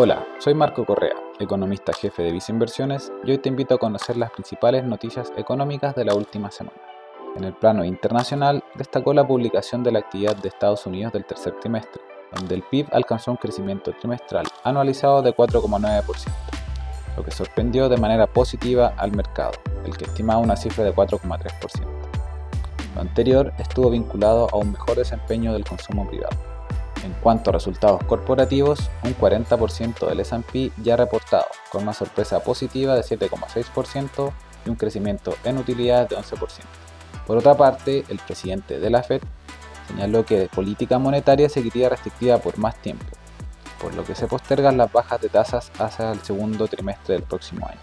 Hola, soy Marco Correa, economista jefe de Visa Inversiones, y hoy te invito a conocer las principales noticias económicas de la última semana. En el plano internacional, destacó la publicación de la actividad de Estados Unidos del tercer trimestre, donde el PIB alcanzó un crecimiento trimestral anualizado de 4,9%, lo que sorprendió de manera positiva al mercado, el que estimaba una cifra de 4,3%. Lo anterior estuvo vinculado a un mejor desempeño del consumo privado. En cuanto a resultados corporativos, un 40% del S&P ya reportado, con una sorpresa positiva de 7,6% y un crecimiento en utilidades de 11%. Por otra parte, el presidente de la Fed señaló que política monetaria seguiría restrictiva por más tiempo, por lo que se postergan las bajas de tasas hacia el segundo trimestre del próximo año.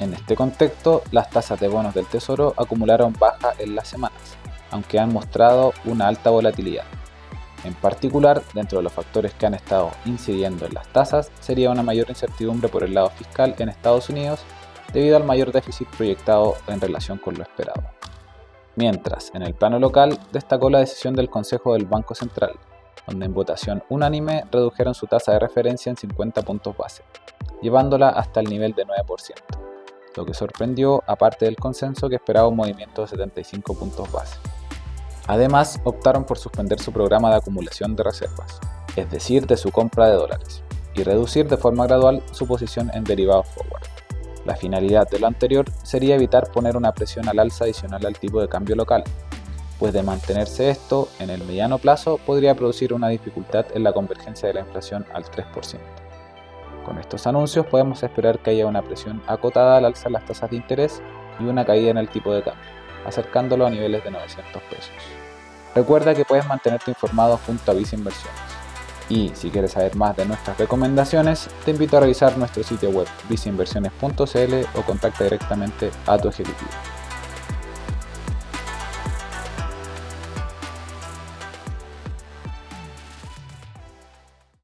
En este contexto, las tasas de bonos del Tesoro acumularon baja en las semanas, aunque han mostrado una alta volatilidad. En particular, dentro de los factores que han estado incidiendo en las tasas, sería una mayor incertidumbre por el lado fiscal en Estados Unidos debido al mayor déficit proyectado en relación con lo esperado. Mientras, en el plano local, destacó la decisión del Consejo del Banco Central, donde en votación unánime redujeron su tasa de referencia en 50 puntos base, llevándola hasta el nivel de 9%, lo que sorprendió aparte del consenso que esperaba un movimiento de 75 puntos base. Además, optaron por suspender su programa de acumulación de reservas, es decir, de su compra de dólares, y reducir de forma gradual su posición en derivados forward. La finalidad de lo anterior sería evitar poner una presión al alza adicional al tipo de cambio local, pues de mantenerse esto, en el mediano plazo podría producir una dificultad en la convergencia de la inflación al 3%. Con estos anuncios podemos esperar que haya una presión acotada al alza en las tasas de interés y una caída en el tipo de cambio, acercándolo a niveles de 900 pesos. Recuerda que puedes mantenerte informado junto a Visa Inversiones. Y si quieres saber más de nuestras recomendaciones, te invito a revisar nuestro sitio web visainversiones.cl o contacta directamente a tu ejecutivo.